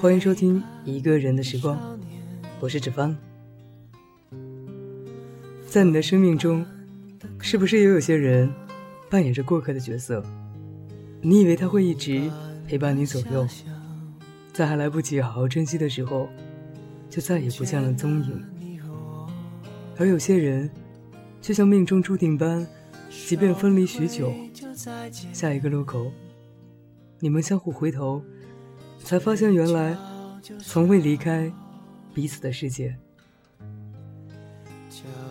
欢迎收听《一个人的时光》，我是芷芳。在你的生命中，是不是也有些人扮演着过客的角色？你以为他会一直陪伴你左右，在还来不及好好珍惜的时候，就再也不见了踪影。而有些人，就像命中注定般，即便分离许久，下一个路口。你们相互回头，才发现原来从未离开彼此的世界。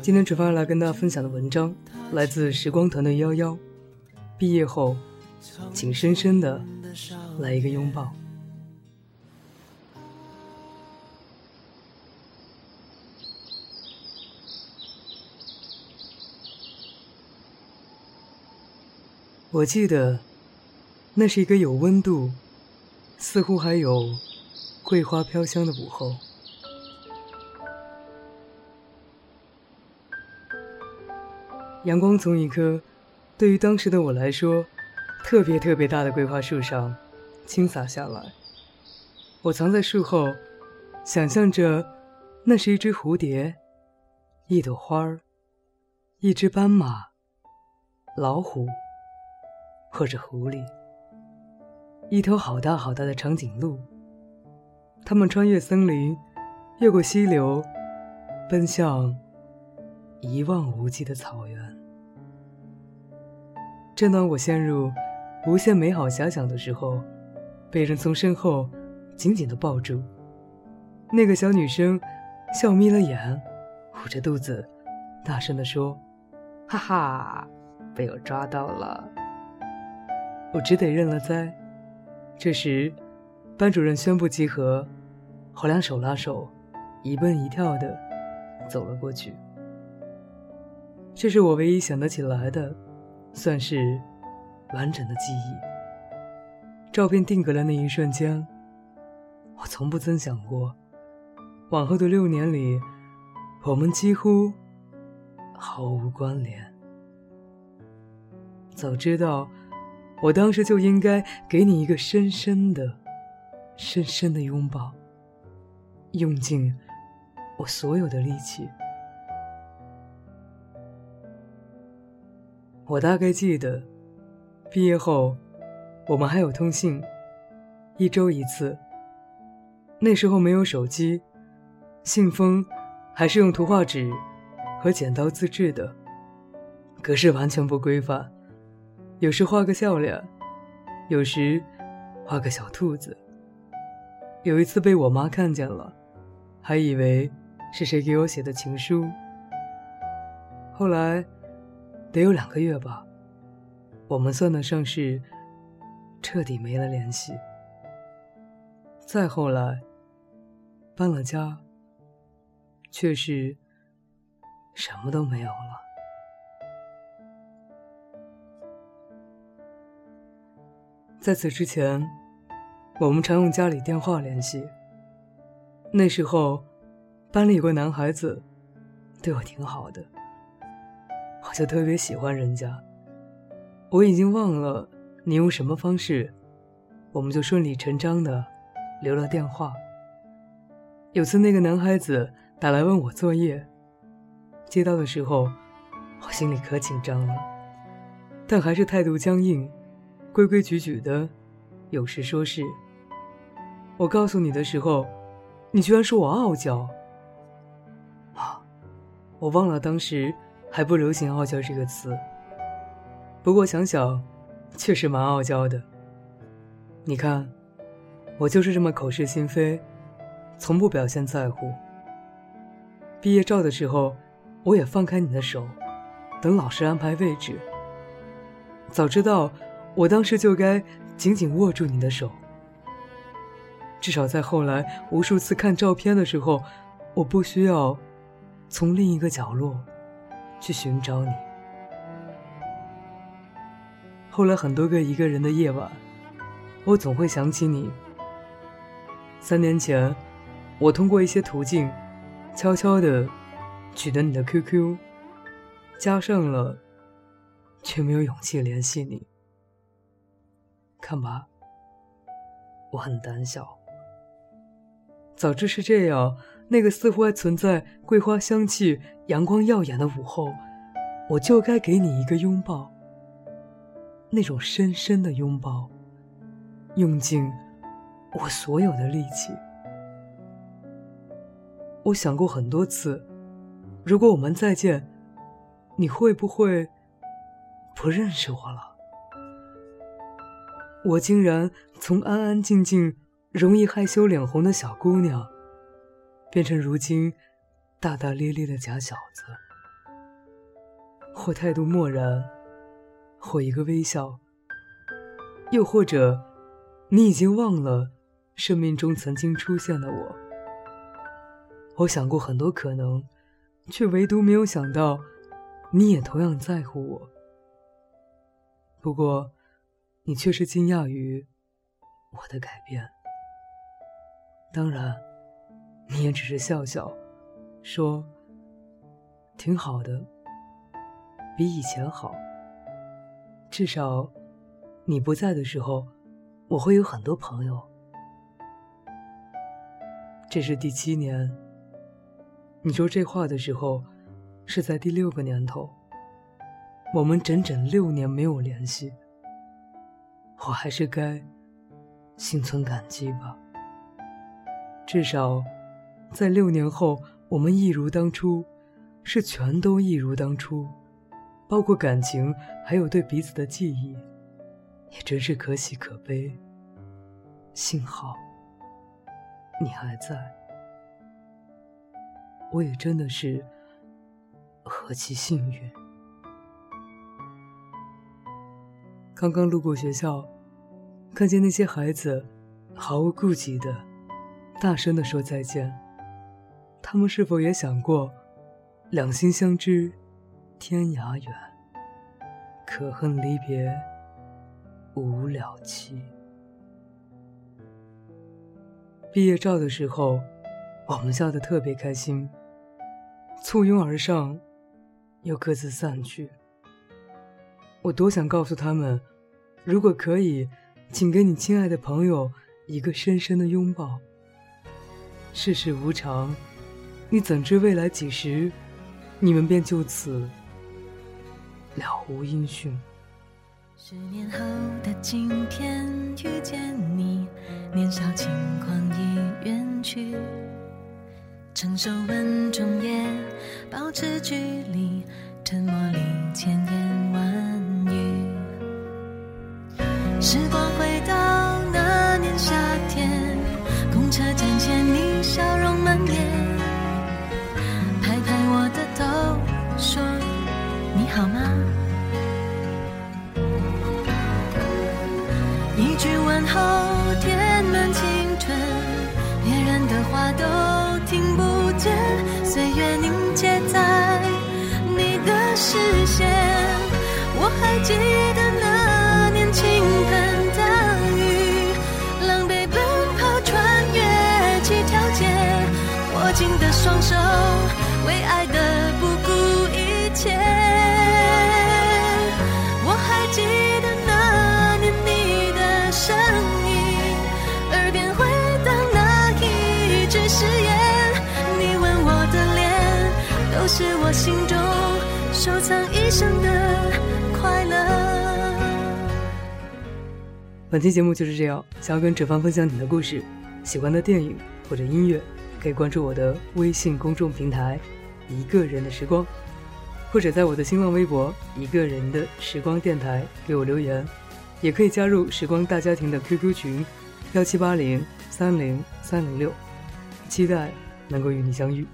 今天出发来跟大家分享的文章来自时光团队幺幺。毕业后，请深深的来一个拥抱。我记得。那是一个有温度，似乎还有桂花飘香的午后。阳光从一棵对于当时的我来说特别特别大的桂花树上倾洒下来。我藏在树后，想象着那是一只蝴蝶、一朵花儿、一只斑马、老虎或者狐狸。一头好大好大的长颈鹿，他们穿越森林，越过溪流，奔向一望无际的草原。正当我陷入无限美好遐想的时候，被人从身后紧紧的抱住。那个小女生笑眯了眼，捂着肚子，大声的说：“哈哈，被我抓到了！”我只得认了栽。这时，班主任宣布集合，我俩手拉手，一蹦一跳的走了过去。这是我唯一想得起来的，算是完整的记忆。照片定格的那一瞬间，我从不曾想过，往后的六年里，我们几乎毫无关联。早知道。我当时就应该给你一个深深的、深深的拥抱，用尽我所有的力气。我大概记得，毕业后我们还有通信，一周一次。那时候没有手机，信封还是用图画纸和剪刀自制的，格式完全不规范。有时画个笑脸，有时画个小兔子。有一次被我妈看见了，还以为是谁给我写的情书。后来得有两个月吧，我们算得上是彻底没了联系。再后来搬了家，却是什么都没有了。在此之前，我们常用家里电话联系。那时候，班里有个男孩子，对我挺好的，我就特别喜欢人家。我已经忘了你用什么方式，我们就顺理成章的留了电话。有次那个男孩子打来问我作业，接到的时候，我心里可紧张了，但还是态度僵硬。规规矩矩的，有事说事。我告诉你的时候，你居然说我傲娇。啊，我忘了当时还不流行“傲娇”这个词。不过想想，确实蛮傲娇的。你看，我就是这么口是心非，从不表现在乎。毕业照的时候，我也放开你的手，等老师安排位置。早知道。我当时就该紧紧握住你的手，至少在后来无数次看照片的时候，我不需要从另一个角落去寻找你。后来很多个一个人的夜晚，我总会想起你。三年前，我通过一些途径，悄悄的取得你的 QQ，加上了，却没有勇气联系你。看吧，我很胆小，早知是这样，那个似乎还存在桂花香气、阳光耀眼的午后，我就该给你一个拥抱。那种深深的拥抱，用尽我所有的力气。我想过很多次，如果我们再见，你会不会不认识我了？我竟然从安安静静。容易害羞脸红的小姑娘，变成如今大大咧咧的假小子，或态度漠然，或一个微笑，又或者你已经忘了生命中曾经出现的我。我想过很多可能，却唯独没有想到你也同样在乎我。不过，你却是惊讶于我的改变。当然，你也只是笑笑，说：“挺好的，比以前好。至少，你不在的时候，我会有很多朋友。”这是第七年。你说这话的时候，是在第六个年头。我们整整六年没有联系，我还是该心存感激吧。至少，在六年后，我们一如当初，是全都一如当初，包括感情，还有对彼此的记忆，也真是可喜可悲。幸好，你还在，我也真的是何其幸运。刚刚路过学校，看见那些孩子毫无顾忌的。大声地说再见。他们是否也想过，两心相知，天涯远；可恨离别，无了期。毕业照的时候，我们笑得特别开心，簇拥而上，又各自散去。我多想告诉他们，如果可以，请给你亲爱的朋友一个深深的拥抱。世事无常，你怎知未来几时，你们便就此了无音讯。十年后的今天遇见你，年少轻狂已远去，成熟稳重也保持距离，沉默里千言万语。时光回到那年夏天。公车站前，你笑容满面，拍拍我的头，说你好吗？一句问候填满青春，别人的话都听不见，岁月凝结在你的视线，我还记得那双手，为爱的不顾一切。我还记得那年你的声音，耳边回荡那一句誓言。你吻我的脸，都是我心中收藏一生的快乐。本期节目就是这样，想要跟哲芳分享你的故事、喜欢的电影或者音乐。可以关注我的微信公众平台“一个人的时光”，或者在我的新浪微博“一个人的时光电台”给我留言，也可以加入时光大家庭的 QQ 群：幺七八零三零三零六，期待能够与你相遇，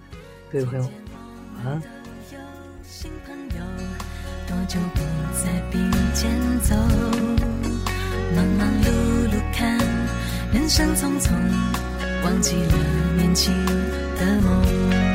各位朋友，晚安。忘记了年轻的梦，